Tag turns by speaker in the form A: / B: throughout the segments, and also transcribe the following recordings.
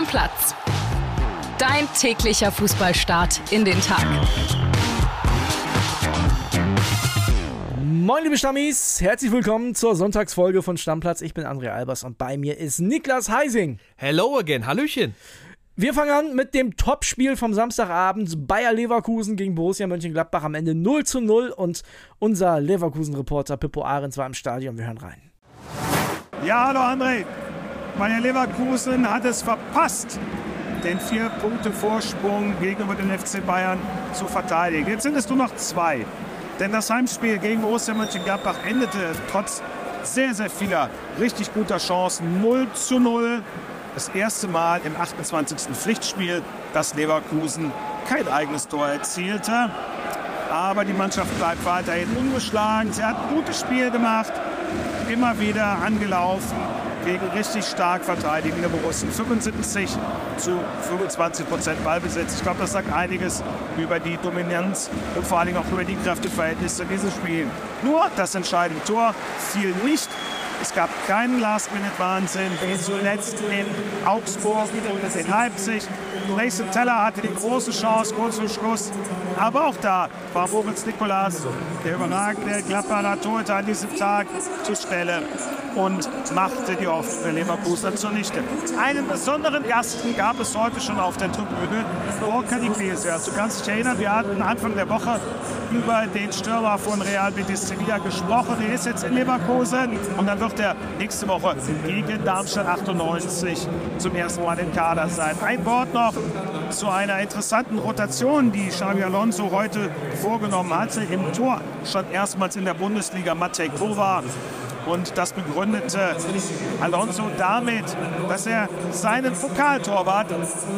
A: Stammplatz. Dein täglicher Fußballstart in den Tag.
B: Moin liebe Stammis, herzlich willkommen zur Sonntagsfolge von Stammplatz. Ich bin André Albers und bei mir ist Niklas Heising.
C: Hello again, Hallöchen.
B: Wir fangen an mit dem Topspiel vom Samstagabend. Bayer Leverkusen gegen Borussia Mönchengladbach am Ende 0 zu 0 und unser Leverkusen-Reporter Pippo Ahrens war im Stadion. Wir hören rein.
D: Ja, hallo André. Bayer Leverkusen hat es verpasst, den vier Punkte Vorsprung gegenüber den FC Bayern zu verteidigen. Jetzt sind es nur noch zwei. Denn das Heimspiel gegen Borussia Mönchengladbach endete trotz sehr, sehr vieler richtig guter Chancen 0 zu 0. Das erste Mal im 28. Pflichtspiel, dass Leverkusen kein eigenes Tor erzielte. Aber die Mannschaft bleibt weiterhin ungeschlagen. Sie hat ein gutes Spiel gemacht, immer wieder angelaufen gegen richtig stark verteidigende Borussen. 75 zu 25 Prozent Ballbesitz. Ich glaube, das sagt einiges über die Dominanz und vor allem auch über die Kräfteverhältnisse in diesem Spiel. Nur das entscheidende Tor fiel nicht es gab keinen Last-Minute-Wahnsinn, wie zuletzt in Augsburg und in Leipzig. Nathan Teller hatte die große Chance kurz vor Schluss. Aber auch da war Moritz Nikolas, der überragende Gladbacher Torhüter an diesem Tag, zur Stelle und machte die Hoffnung der Leverkusener zunichte. Einen besonderen Gasten gab es heute schon auf der Tribüne, Borkan Iglesias. Du kannst dich erinnern, wir hatten Anfang der Woche über den Stürmer von Real Betis Sevilla gesprochen. Er ist jetzt in Leverkusen und dann wird er nächste Woche gegen Darmstadt 98 zum ersten Mal im Kader sein. Ein Wort noch zu einer interessanten Rotation, die Xavi Alonso heute vorgenommen hatte. Im Tor stand erstmals in der Bundesliga Matej Kova. Und das begründete Alonso damit, dass er seinen Pokaltorwart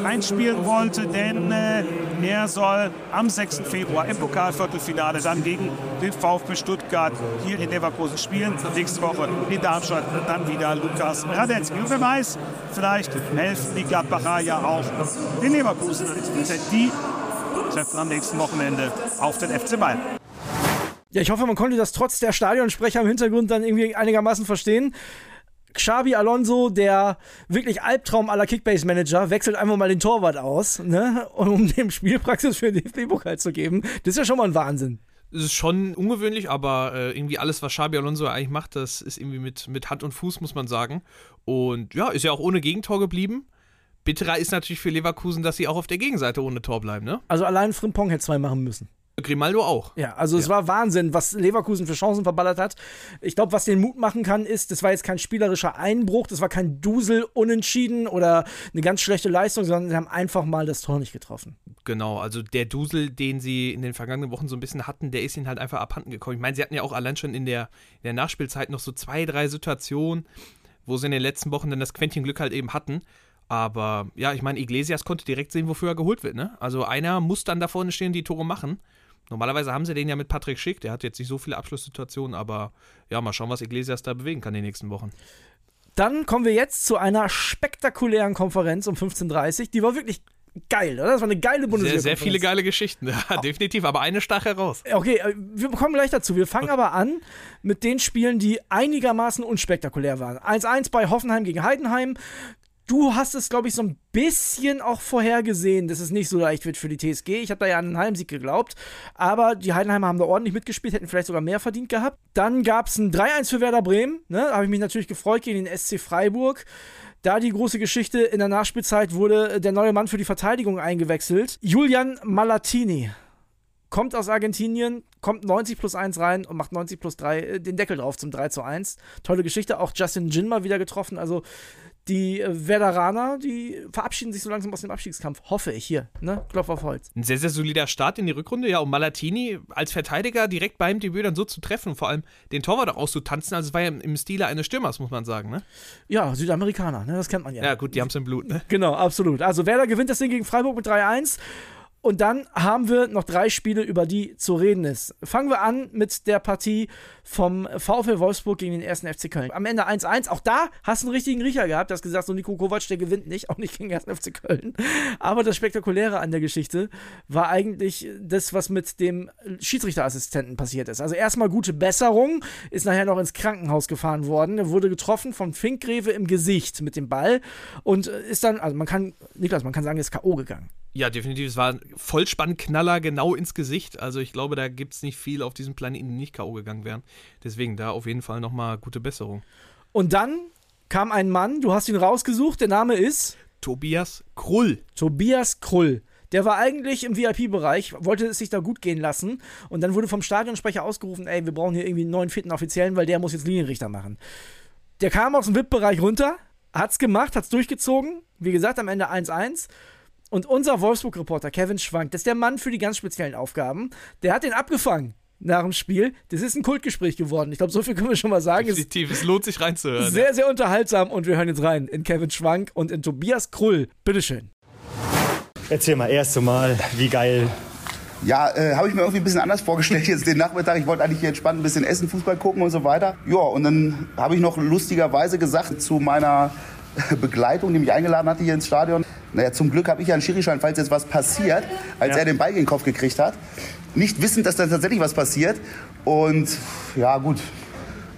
D: einspielen wollte, denn äh, er soll am 6. Februar im Pokalviertelfinale dann gegen den VfB Stuttgart hier in Leverkusen spielen. Nächste Woche in Darmstadt dann wieder Lukas Radetzky. Und wer weiß, vielleicht helfen die Gladbacher ja auch den Leverkusen. Die treffen am nächsten Wochenende auf den FC Bayern.
B: Ja, ich hoffe, man konnte das trotz der Stadionsprecher im Hintergrund dann irgendwie einigermaßen verstehen. Xabi Alonso, der wirklich Albtraum aller Kickbase-Manager, wechselt einfach mal den Torwart aus, ne, um dem Spielpraxis für den DFB-Pokal zu geben. Das ist ja schon mal ein Wahnsinn.
C: Es ist schon ungewöhnlich, aber äh, irgendwie alles, was Xabi Alonso eigentlich macht, das ist irgendwie mit, mit Hand und Fuß, muss man sagen. Und ja, ist ja auch ohne Gegentor geblieben. Bitterer ist natürlich für Leverkusen, dass sie auch auf der Gegenseite ohne Tor bleiben, ne?
B: Also allein Frimpong hätte zwei machen müssen.
C: Grimaldo auch.
B: Ja, also ja. es war Wahnsinn, was Leverkusen für Chancen verballert hat. Ich glaube, was den Mut machen kann, ist, das war jetzt kein spielerischer Einbruch, das war kein Dusel unentschieden oder eine ganz schlechte Leistung, sondern sie haben einfach mal das Tor nicht getroffen.
C: Genau, also der Dusel, den sie in den vergangenen Wochen so ein bisschen hatten, der ist ihnen halt einfach abhanden gekommen. Ich meine, sie hatten ja auch allein schon in der, in der Nachspielzeit noch so zwei, drei Situationen, wo sie in den letzten Wochen dann das Quäntchen Glück halt eben hatten. Aber ja, ich meine, Iglesias konnte direkt sehen, wofür er geholt wird. Ne? Also einer muss dann da vorne stehen, die Tore machen. Normalerweise haben sie den ja mit Patrick Schick, der hat jetzt nicht so viele Abschlusssituationen, aber ja, mal schauen, was Iglesias da bewegen kann in den nächsten Wochen.
B: Dann kommen wir jetzt zu einer spektakulären Konferenz um 15.30 Uhr. Die war wirklich geil, oder? Das war eine geile Bundesliga.
C: Sehr, sehr viele geile Geschichten, ja, definitiv, aber eine stach heraus.
B: Okay, äh, wir kommen gleich dazu. Wir fangen aber an mit den Spielen, die einigermaßen unspektakulär waren. 1-1 bei Hoffenheim gegen Heidenheim. Du hast es, glaube ich, so ein bisschen auch vorhergesehen, dass es nicht so leicht wird für die TSG. Ich habe da ja an einen Heimsieg geglaubt. Aber die Heidenheimer haben da ordentlich mitgespielt, hätten vielleicht sogar mehr verdient gehabt. Dann gab es ein 3-1 für Werder Bremen. Ne? Da habe ich mich natürlich gefreut gegen den SC Freiburg. Da die große Geschichte in der Nachspielzeit wurde der neue Mann für die Verteidigung eingewechselt. Julian Malatini kommt aus Argentinien, kommt 90 plus 1 rein und macht 90 plus 3 äh, den Deckel drauf zum 3 zu 1. Tolle Geschichte. Auch Justin Jin mal wieder getroffen. Also die Werderaner, die verabschieden sich so langsam aus dem Abstiegskampf. Hoffe ich hier, ne? Klopf auf Holz.
C: Ein sehr, sehr solider Start in die Rückrunde, ja. Und Malatini als Verteidiger direkt beim Debüt dann so zu treffen und vor allem den Torwart auch auszutanzen. Also es war ja im Stile eines Stürmers, muss man sagen, ne?
B: Ja, Südamerikaner, ne? Das kennt man ja.
C: Ja, gut, die haben es im Blut, ne?
B: Genau, absolut. Also Werder gewinnt das Ding gegen Freiburg mit 3-1. Und dann haben wir noch drei Spiele, über die zu reden ist. Fangen wir an mit der Partie vom VfL Wolfsburg gegen den ersten FC Köln. Am Ende 1-1. Auch da hast du einen richtigen Riecher gehabt. Du hast gesagt, so Nico Kovac, der gewinnt nicht, auch nicht gegen den ersten FC Köln. Aber das Spektakuläre an der Geschichte war eigentlich das, was mit dem Schiedsrichterassistenten passiert ist. Also erstmal gute Besserung, ist nachher noch ins Krankenhaus gefahren worden. Er wurde getroffen von Finkgreve im Gesicht mit dem Ball und ist dann, also man kann, Niklas, man kann sagen, ist K.O. gegangen.
C: Ja, definitiv. Es war Vollspannknaller genau ins Gesicht. Also ich glaube, da gibt es nicht viel auf diesem Planeten, die nicht K.O. gegangen wären. Deswegen da auf jeden Fall nochmal gute Besserung.
B: Und dann kam ein Mann, du hast ihn rausgesucht, der Name ist
C: Tobias Krull.
B: Tobias Krull. Der war eigentlich im VIP-Bereich, wollte es sich da gut gehen lassen. Und dann wurde vom Stadionsprecher ausgerufen, ey, wir brauchen hier irgendwie einen neuen vierten Offiziellen, weil der muss jetzt Linienrichter machen. Der kam aus dem VIP-Bereich runter, hat's gemacht, hat's durchgezogen. Wie gesagt, am Ende 1-1. Und unser Wolfsburg-Reporter Kevin Schwank, das ist der Mann für die ganz speziellen Aufgaben, der hat den abgefangen nach dem Spiel. Das ist ein Kultgespräch geworden. Ich glaube, so viel können wir schon mal sagen.
C: Definitiv, es lohnt sich reinzuhören.
B: Sehr, ja. sehr unterhaltsam und wir hören jetzt rein in Kevin Schwank und in Tobias Krull. Bitteschön.
E: Erzähl mal, erste Mal, wie geil.
F: Ja, äh, habe ich mir irgendwie ein bisschen anders vorgestellt jetzt den Nachmittag. Ich wollte eigentlich hier entspannt ein bisschen essen, Fußball gucken und so weiter. Ja, und dann habe ich noch lustigerweise gesagt zu meiner Begleitung, die mich eingeladen hatte hier ins Stadion. Naja, zum Glück habe ich ja einen Schirischein, falls jetzt was passiert, als ja. er den Ball in den Kopf gekriegt hat. Nicht wissend, dass da tatsächlich was passiert. Und ja, gut.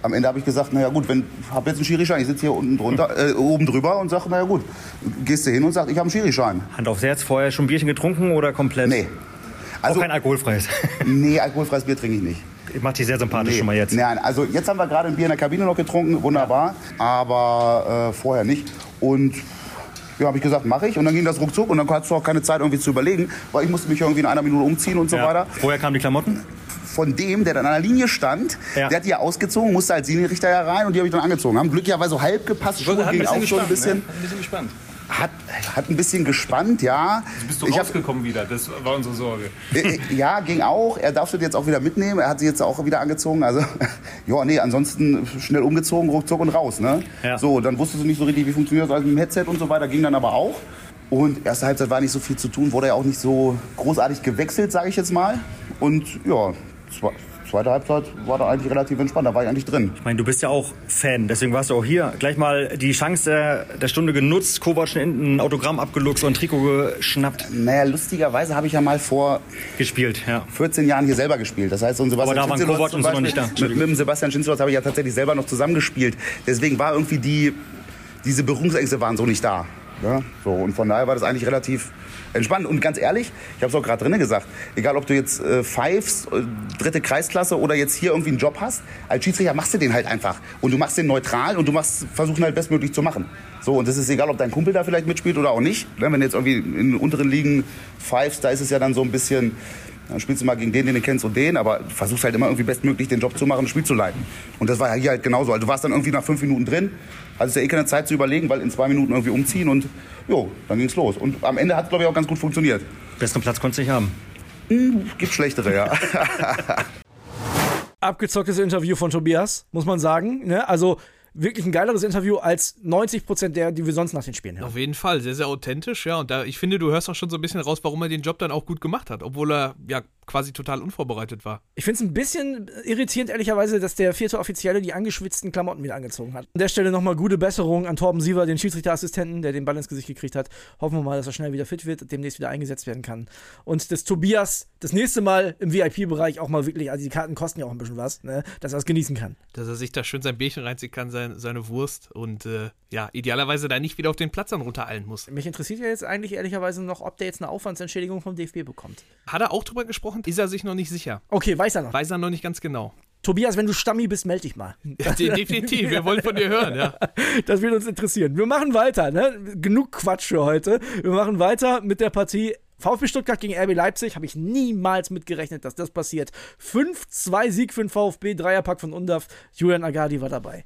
F: Am Ende habe ich gesagt, naja gut, wenn habe jetzt einen Schirischein, ich sitze hier unten drunter, äh, oben drüber und sage, naja gut, gehst du hin und sagst, ich habe einen Schirischein.
E: Hand aufs Herz, vorher schon ein Bierchen getrunken oder komplett?
F: Nee.
E: Also, Auch kein alkoholfreies?
F: nee, alkoholfreies Bier trinke ich nicht.
E: Ich mache dich sehr sympathisch
F: nee.
E: schon mal jetzt.
F: Nein, also jetzt haben wir gerade ein Bier in der Kabine noch getrunken, wunderbar, aber äh, vorher nicht. Und ja, habe ich gesagt, mache ich. Und dann ging das ruckzuck und dann hattest du auch keine Zeit irgendwie zu überlegen, weil ich musste mich irgendwie in einer Minute umziehen und so ja. weiter.
E: Woher kamen die Klamotten?
F: Von dem, der dann an der Linie stand, ja. der hat die ja ausgezogen, musste als Linienrichter ja rein und die habe ich dann angezogen. Haben glücklicherweise so halb gepasst,
E: Schuhe ging auch schon ein bisschen. Ne? Ein bisschen gespannt.
F: Hat, hat ein bisschen gespannt, ja.
E: Also bist du ich rausgekommen hab, wieder, das war unsere Sorge.
F: Äh, äh, ja, ging auch. Er darf das jetzt auch wieder mitnehmen. Er hat sie jetzt auch wieder angezogen. Also, ja, nee, ansonsten schnell umgezogen, ruckzuck und raus. Ne? Ja. So, dann wusstest du nicht so richtig, wie funktioniert das also mit dem Headset und so weiter. Ging dann aber auch. Und erste Halbzeit war nicht so viel zu tun, wurde ja auch nicht so großartig gewechselt, sage ich jetzt mal. Und ja, zweite Halbzeit war da eigentlich relativ entspannt, da war ich eigentlich drin.
E: Ich meine, du bist ja auch Fan, deswegen warst du auch hier. Gleich mal die Chance der, der Stunde genutzt, Kovac hinten ein Autogramm abgeluchst und ein Trikot geschnappt.
F: Naja, lustigerweise habe ich ja mal vor
E: gespielt, ja.
F: 14 Jahren hier selber gespielt. Das heißt, ein
E: Sebastian Aber da waren Kovac und so noch nicht da.
F: Mit, mit dem Sebastian Schinzlos habe ich ja tatsächlich selber noch zusammengespielt. Deswegen war irgendwie die, diese Berührungsängste waren so nicht da. Ja, so, und von daher war das eigentlich relativ entspannt. Und ganz ehrlich, ich habe es auch gerade drinnen gesagt, egal ob du jetzt äh, pfeifst, äh, dritte Kreisklasse oder jetzt hier irgendwie einen Job hast, als Schiedsrichter machst du den halt einfach. Und du machst den neutral und du machst, versuchen halt bestmöglich zu machen. So, und das ist egal, ob dein Kumpel da vielleicht mitspielt oder auch nicht. Ne, wenn du jetzt irgendwie in den unteren Ligen pfeifst, da ist es ja dann so ein bisschen, dann spielst du mal gegen den, den du kennst und den, aber versuchst halt immer irgendwie bestmöglich den Job zu machen, ein Spiel zu leiten. Und das war ja hier halt genauso. Also du warst dann irgendwie nach fünf Minuten drin, hattest ja eh keine Zeit zu überlegen, weil in zwei Minuten irgendwie umziehen und jo, dann ging's los. Und am Ende hat es, glaube ich, auch ganz gut funktioniert.
E: Besseren Platz konntest du nicht haben.
F: Hm, gibt schlechtere, ja.
B: Abgezocktes Interview von Tobias, muss man sagen. Ne? Also wirklich ein geileres Interview als 90 Prozent der, die wir sonst nach den Spielen hören.
C: Auf jeden Fall, sehr, sehr authentisch, ja. Und da, ich finde, du hörst auch schon so ein bisschen raus, warum er den Job dann auch gut gemacht hat, obwohl er ja quasi total unvorbereitet war.
B: Ich finde es ein bisschen irritierend, ehrlicherweise, dass der vierte Offizielle die angeschwitzten Klamotten wieder angezogen hat. An der Stelle nochmal gute Besserung an Torben Siever, den Schiedsrichterassistenten, der den Ball ins Gesicht gekriegt hat. Hoffen wir mal, dass er schnell wieder fit wird, demnächst wieder eingesetzt werden kann. Und dass Tobias das nächste Mal im VIP-Bereich auch mal wirklich, also die Karten kosten ja auch ein bisschen was, ne, dass er es genießen kann.
C: Dass er sich da schön sein Bierchen reinziehen kann, sein, seine Wurst und äh, ja, idealerweise da nicht wieder auf den Platz dann runtereilen muss.
B: Mich interessiert ja jetzt eigentlich ehrlicherweise noch, ob der jetzt eine Aufwandsentschädigung vom DFB bekommt.
C: Hat er auch drüber gesprochen? Ist er sich noch nicht sicher?
B: Okay, weiß er noch.
C: Weiß er noch nicht ganz genau.
B: Tobias, wenn du Stammi bist, melde dich mal.
C: Definitiv, wir wollen von dir hören, ja.
B: Das wird uns interessieren. Wir machen weiter, ne? Genug Quatsch für heute. Wir machen weiter mit der Partie VfB Stuttgart gegen RB Leipzig. Habe ich niemals mitgerechnet, dass das passiert. 5-2 Sieg für den VfB, Dreierpack von Undaf. Julian Agadi war dabei.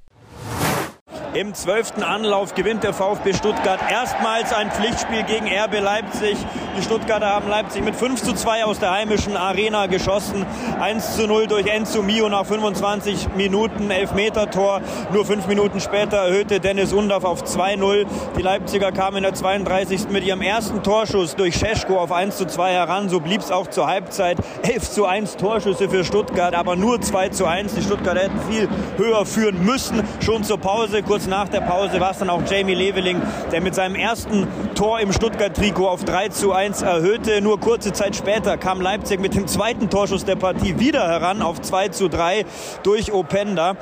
G: Im zwölften Anlauf gewinnt der VfB Stuttgart erstmals ein Pflichtspiel gegen RB Leipzig. Die Stuttgarter haben Leipzig mit 5 zu 2 aus der heimischen Arena geschossen. 1 zu 0 durch Enzo Mio nach 25 Minuten Elfmeter-Tor. Nur fünf Minuten später erhöhte Dennis Undaff auf 2-0. Die Leipziger kamen in der 32. mit ihrem ersten Torschuss durch Scheschko auf 1 zu 2 heran. So blieb es auch zur Halbzeit. 11 zu 1 Torschüsse für Stuttgart, aber nur 2 zu 1. Die Stuttgarter hätten viel höher führen müssen. Schon zur Pause, kurz nach der Pause, war es dann auch Jamie Leveling, der mit seinem ersten Tor im Stuttgart-Trikot auf 3 zu 1 erhöhte. Nur kurze Zeit später kam Leipzig mit dem zweiten Torschuss der Partie wieder heran auf 2 zu 3 durch Openda.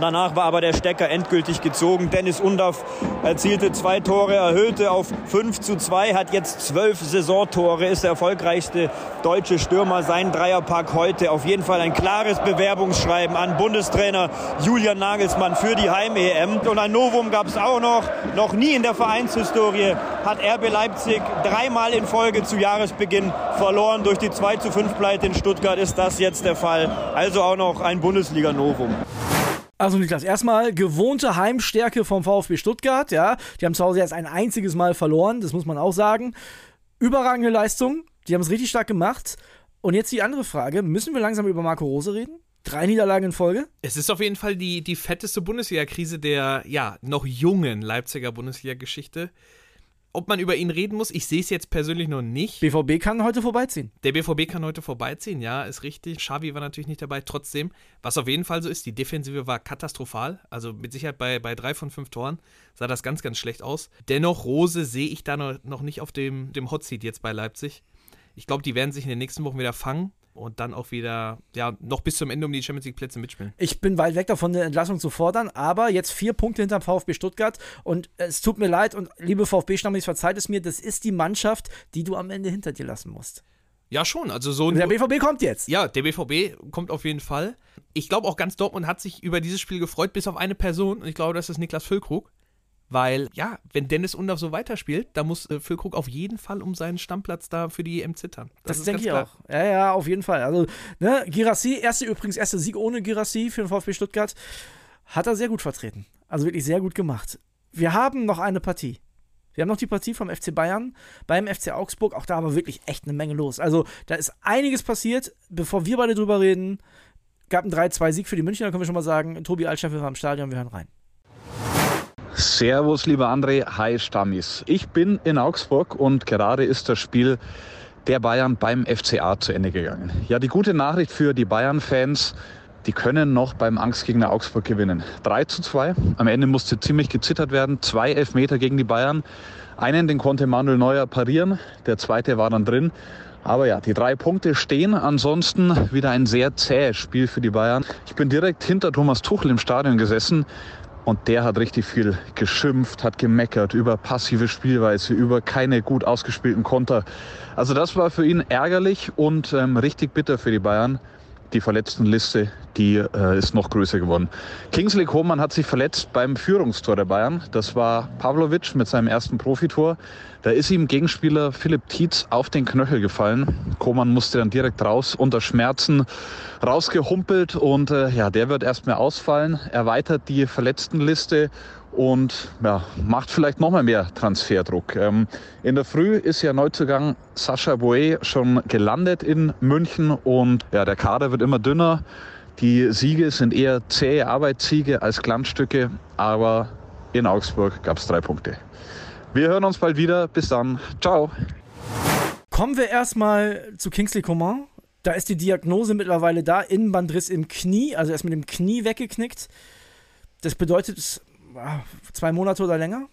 G: Danach war aber der Stecker endgültig gezogen. Dennis Undaff erzielte zwei Tore, erhöhte auf 5 zu 2, hat jetzt zwölf Saisontore, ist der erfolgreichste deutsche Stürmer. Sein Dreierpack heute auf jeden Fall ein klares Bewerbungsschreiben an Bundestrainer Julian Nagelsmann für die Heim-EM. Und ein Novum gab es auch noch. Noch nie in der Vereinshistorie hat RB Leipzig dreimal in Folge zu Jahresbeginn verloren. Durch die 2 zu 5 Pleite in Stuttgart ist das jetzt der Fall. Also auch noch ein Bundesliga-Novum.
B: Also Niklas, erstmal gewohnte Heimstärke vom VfB Stuttgart, ja. Die haben zu Hause erst ein einziges Mal verloren, das muss man auch sagen. Überragende Leistung, die haben es richtig stark gemacht. Und jetzt die andere Frage, müssen wir langsam über Marco Rose reden? Drei Niederlagen in Folge?
C: Es ist auf jeden Fall die, die fetteste Bundesliga-Krise der, ja, noch jungen Leipziger Bundesliga-Geschichte ob man über ihn reden muss, ich sehe es jetzt persönlich noch nicht.
B: BVB kann heute vorbeiziehen.
C: Der BVB kann heute vorbeiziehen, ja, ist richtig. Xavi war natürlich nicht dabei. Trotzdem, was auf jeden Fall so ist, die Defensive war katastrophal. Also mit Sicherheit bei, bei drei von fünf Toren sah das ganz, ganz schlecht aus. Dennoch, Rose sehe ich da noch, noch nicht auf dem, dem Hot Seat jetzt bei Leipzig. Ich glaube, die werden sich in den nächsten Wochen wieder fangen und dann auch wieder, ja, noch bis zum Ende um die Champions League Plätze mitspielen.
B: Ich bin weit weg davon, eine Entlassung zu fordern, aber jetzt vier Punkte hinterm VfB Stuttgart und es tut mir leid und liebe VfB-Stammis, verzeiht es mir, das ist die Mannschaft, die du am Ende hinter dir lassen musst.
C: Ja, schon. Also so
B: der BVB kommt jetzt.
C: Ja, der BVB kommt auf jeden Fall. Ich glaube auch ganz Dortmund hat sich über dieses Spiel gefreut, bis auf eine Person. Und ich glaube, das ist Niklas Füllkrug. Weil, ja, wenn Dennis Undaff so weiterspielt, da muss äh, Füllkrug auf jeden Fall um seinen Stammplatz da für die EM zittern.
B: Das, das denke ich auch. Ja, ja, auf jeden Fall. Also, ne, Girassi, erste übrigens, erster Sieg ohne Girassi für den VfB Stuttgart, hat er sehr gut vertreten. Also wirklich sehr gut gemacht. Wir haben noch eine Partie. Wir haben noch die Partie vom FC Bayern beim FC Augsburg. Auch da war wirklich echt eine Menge los. Also, da ist einiges passiert. Bevor wir beide drüber reden, gab ein 3-2-Sieg für die Münchner, können wir schon mal sagen. Tobi Altscheffel war im Stadion, wir hören rein.
H: Servus, lieber André. Hi, Stammis. Ich bin in Augsburg und gerade ist das Spiel der Bayern beim FCA zu Ende gegangen. Ja, die gute Nachricht für die Bayern-Fans, die können noch beim Angstgegner Augsburg gewinnen. 3 zu 2. Am Ende musste ziemlich gezittert werden. Zwei Elfmeter gegen die Bayern. Einen, den konnte Manuel Neuer parieren. Der zweite war dann drin. Aber ja, die drei Punkte stehen. Ansonsten wieder ein sehr zähes Spiel für die Bayern. Ich bin direkt hinter Thomas Tuchel im Stadion gesessen. Und der hat richtig viel geschimpft, hat gemeckert über passive Spielweise, über keine gut ausgespielten Konter. Also das war für ihn ärgerlich und ähm, richtig bitter für die Bayern die Verletztenliste, die äh, ist noch größer geworden. Kingsley Coman hat sich verletzt beim Führungstor der Bayern. Das war Pavlovic mit seinem ersten Profitor. Da ist ihm Gegenspieler Philipp Tietz auf den Knöchel gefallen. Coman musste dann direkt raus, unter Schmerzen rausgehumpelt und äh, ja, der wird erstmal ausfallen, erweitert die Verletztenliste und ja, macht vielleicht noch mal mehr Transferdruck. Ähm, in der Früh ist ja Neuzugang Sascha Boe schon gelandet in München und ja, der Kader wird immer dünner. Die Siege sind eher zähe Arbeitssiege als Glanzstücke, aber in Augsburg gab es drei Punkte. Wir hören uns bald wieder. Bis dann. Ciao.
B: Kommen wir erstmal zu Kingsley Coman. Da ist die Diagnose mittlerweile da. Innenbandriss im Knie, also er ist mit dem Knie weggeknickt. Das bedeutet, zwei Monate oder länger.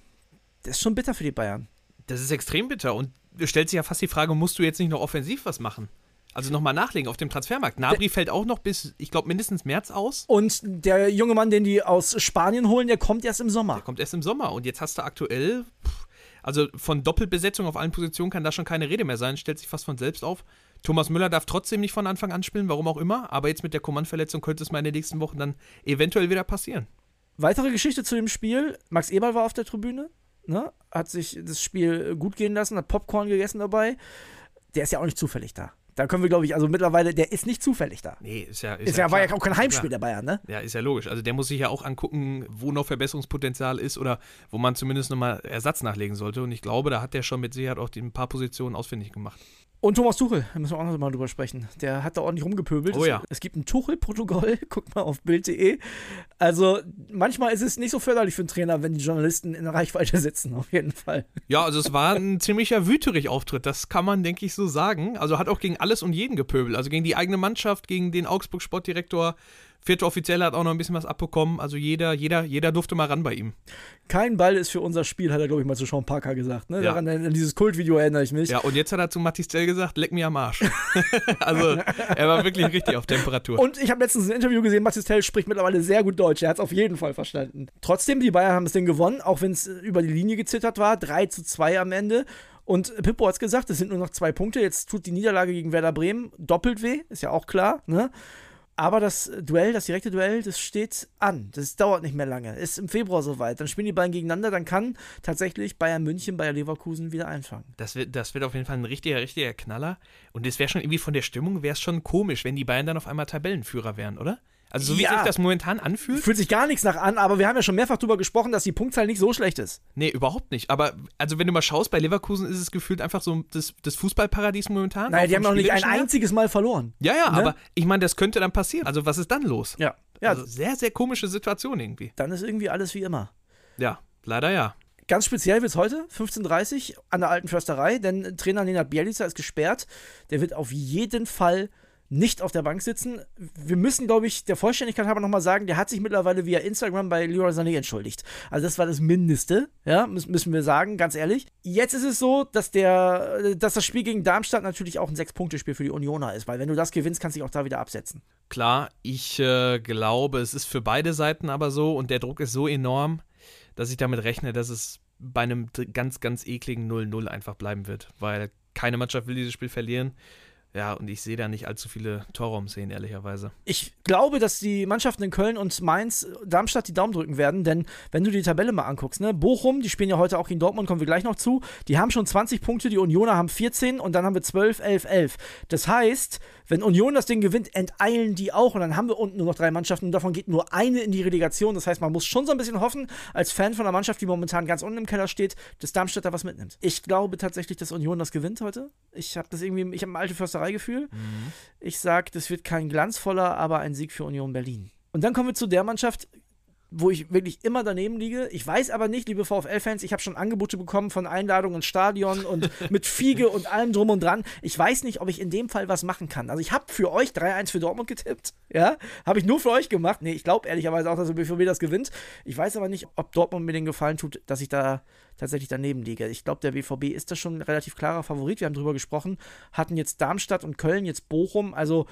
B: Das ist schon bitter für die Bayern.
C: Das ist extrem bitter. Und stellt sich ja fast die Frage, musst du jetzt nicht noch offensiv was machen? Also nochmal nachlegen auf dem Transfermarkt. Nabri fällt auch noch bis, ich glaube, mindestens März aus.
B: Und der junge Mann, den die aus Spanien holen, der kommt erst im Sommer. Der
C: kommt erst im Sommer. Und jetzt hast du aktuell, also von Doppelbesetzung auf allen Positionen kann da schon keine Rede mehr sein. Stellt sich fast von selbst auf. Thomas Müller darf trotzdem nicht von Anfang an spielen, warum auch immer. Aber jetzt mit der Kommandverletzung könnte es mal in den nächsten Wochen dann eventuell wieder passieren.
B: Weitere Geschichte zu dem Spiel: Max Eberl war auf der Tribüne, ne? hat sich das Spiel gut gehen lassen, hat Popcorn gegessen dabei. Der ist ja auch nicht zufällig da. Da können wir, glaube ich, also mittlerweile, der ist nicht zufällig da.
C: Nee, ist ja.
B: Ist ja, war ja auch kein Heimspiel
C: Klar.
B: der Bayern, ne?
C: Ja, ist ja logisch. Also der muss sich ja auch angucken, wo noch Verbesserungspotenzial ist oder wo man zumindest nochmal Ersatz nachlegen sollte. Und ich glaube, da hat der schon mit Sicherheit auch die ein paar Positionen ausfindig gemacht.
B: Und Thomas Tuchel, da müssen wir auch noch mal drüber sprechen. Der hat da ordentlich rumgepöbelt.
C: Oh ja.
B: es gibt ein Tuchel-Protokoll, guck mal auf Bild.de. Also manchmal ist es nicht so förderlich für einen Trainer, wenn die Journalisten in Reichweite sitzen, auf jeden Fall.
C: Ja, also es war ein ziemlicher Wüterich-Auftritt, das kann man, denke ich, so sagen. Also hat auch gegen alles und jeden gepöbelt. Also gegen die eigene Mannschaft, gegen den Augsburg-Sportdirektor. Vierte Offizielle hat auch noch ein bisschen was abbekommen. Also jeder, jeder, jeder durfte mal ran bei ihm.
B: Kein Ball ist für unser Spiel, hat er, glaube ich, mal zu Sean Parker gesagt. Ne?
C: Ja.
B: Daran, an dieses Kultvideo erinnere ich mich.
C: Ja, und jetzt hat er zu Mathis Zell gesagt, leck mir am Arsch. also er war wirklich richtig auf Temperatur.
B: Und ich habe letztens ein Interview gesehen, Mathis Tell spricht mittlerweile sehr gut Deutsch. Er hat es auf jeden Fall verstanden. Trotzdem, die Bayern haben das Ding gewonnen, auch wenn es über die Linie gezittert war. 3 zu 2 am Ende. Und Pippo hat es gesagt, es sind nur noch zwei Punkte. Jetzt tut die Niederlage gegen Werder Bremen doppelt weh, ist ja auch klar. Ne? Aber das Duell, das direkte Duell, das steht an. Das dauert nicht mehr lange. Ist im Februar soweit. Dann spielen die beiden gegeneinander. Dann kann tatsächlich Bayern München, Bayer Leverkusen wieder einfangen.
C: Das wird, das wird auf jeden Fall ein richtiger, richtiger Knaller. Und es wäre schon irgendwie von der Stimmung, wäre es schon komisch, wenn die Bayern dann auf einmal Tabellenführer wären, oder? Also so wie
B: Ja.
C: sich das momentan anfühlt?
B: Fühlt sich gar nichts nach an, aber wir haben ja schon mehrfach darüber gesprochen, dass die Punktzahl nicht so schlecht ist.
C: Nee, überhaupt nicht. Aber also wenn du mal schaust, bei Leverkusen ist es gefühlt einfach so das, das Fußballparadies momentan.
B: Naja, die haben noch nicht ein einziges Mal verloren.
C: Ja, ja,
B: Ne?
C: aber ich meine, das könnte dann passieren. Also was ist dann los?
B: Ja. Ja,
C: Also sehr, sehr komische Situation irgendwie.
B: dann ist irgendwie alles wie immer.
C: Ja, leider ja.
B: Ganz speziell wird es heute, 15.30 Uhr, an der alten Försterei, denn Trainer Nenad Bielica ist gesperrt. Der wird auf jeden Fall nicht auf der Bank sitzen. Wir müssen, glaube ich, der Vollständigkeit halber nochmal sagen, der hat sich mittlerweile via Instagram bei Leroy Sané entschuldigt. Also das war das Mindeste, ja, müssen, wir sagen, ganz ehrlich. Jetzt ist es so, dass, der, dass das Spiel gegen Darmstadt natürlich auch ein Sechs-Punkte-Spiel für die Unioner ist, weil wenn du das gewinnst, kannst du dich auch da wieder absetzen.
C: Klar, ich äh, glaube, es ist für beide Seiten aber so und der Druck ist so enorm, dass ich damit rechne, dass es bei einem ganz, ganz ekligen 0-0 einfach bleiben wird, weil keine Mannschaft will dieses Spiel verlieren. Ja, und ich sehe da nicht allzu viele Torraumszenen, ehrlicherweise.
B: Ich glaube, dass die Mannschaften in Köln und Mainz Darmstadt die Daumen drücken werden, denn wenn du die Tabelle mal anguckst, ne, Bochum, die spielen ja heute auch gegen Dortmund, kommen wir gleich noch zu, die haben schon 20 Punkte, die Unioner haben 14 und dann haben wir 12, 11, 11. Das heißt, wenn Union das Ding gewinnt, enteilen die auch und dann haben wir unten nur noch drei Mannschaften und davon geht nur eine in die Relegation. Das heißt, man muss schon so ein bisschen hoffen, als Fan von einer Mannschaft, die momentan ganz unten im Keller steht, dass Darmstadt da was mitnimmt. Ich glaube tatsächlich, dass Union das gewinnt heute. Ich habe das irgendwie, ich habe ein alte Förstereigefühl. Ich sage, das wird kein glanzvoller, aber ein Sieg für Union Berlin. Und dann kommen wir zu der Mannschaft, wo ich wirklich immer daneben liege. Ich weiß aber nicht, liebe VfL-Fans, ich habe schon Angebote bekommen von Einladungen ins Stadion und mit Fiege und allem drum und dran. Ich weiß nicht, ob ich in dem Fall was machen kann. Also ich habe für euch 3-1 für Dortmund getippt. Ja, habe ich nur für euch gemacht. Nee, ich glaube ehrlicherweise auch, dass der BVB das gewinnt. Ich weiß aber nicht, ob Dortmund mir den Gefallen tut, dass ich da tatsächlich daneben liege. Ich glaube, der BVB ist da schon ein relativ klarer Favorit. Wir haben drüber gesprochen. Hatten jetzt Darmstadt und Köln, jetzt Bochum. Also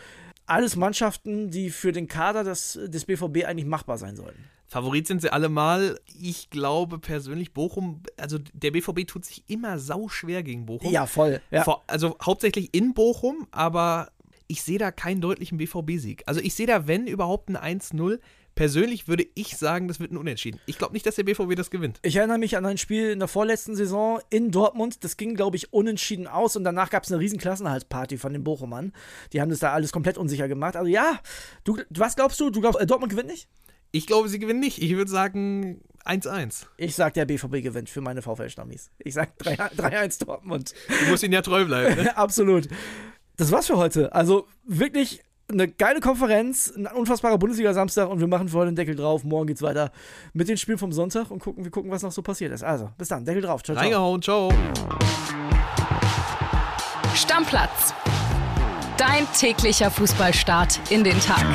B: alles Mannschaften, die für den Kader des, des BVB eigentlich machbar sein sollten.
C: Favorit sind sie allemal. Ich glaube persönlich, Bochum, also der BVB tut sich immer sau schwer gegen Bochum.
B: Ja, voll. Ja.
C: Vor, also hauptsächlich in Bochum, aber ich sehe da keinen deutlichen BVB-Sieg. Also ich sehe da, wenn überhaupt ein 1-0. Persönlich würde ich sagen, das wird ein Unentschieden. Ich glaube nicht, dass der BVB das gewinnt.
B: Ich erinnere mich an ein Spiel in der vorletzten Saison in Dortmund. Das ging, glaube ich, unentschieden aus und danach gab es eine riesen Klassenhaltsparty von den Bochumern. Die haben das da alles komplett unsicher gemacht. Also ja, du, was glaubst du? Du glaubst, äh, Dortmund gewinnt nicht?
C: Ich glaube, sie gewinnen nicht. Ich würde sagen 1-1.
B: Ich sag, der BVB gewinnt für meine VfL-Stammis. Ich sag 3 3-1 Dortmund.
C: Du musst ihnen ja treu bleiben. Ne?
B: Absolut. Das war's für heute. Also wirklich eine geile Konferenz, ein unfassbarer Bundesliga-Samstag und wir machen für heute den Deckel drauf. Morgen geht's weiter mit den Spielen vom Sonntag und gucken, wir gucken, was noch so passiert ist. Also, bis dann, Deckel drauf. Ciao, ciao.
C: Reingehauen, ciao.
A: Stammplatz. Dein täglicher Fußballstart in den Tag.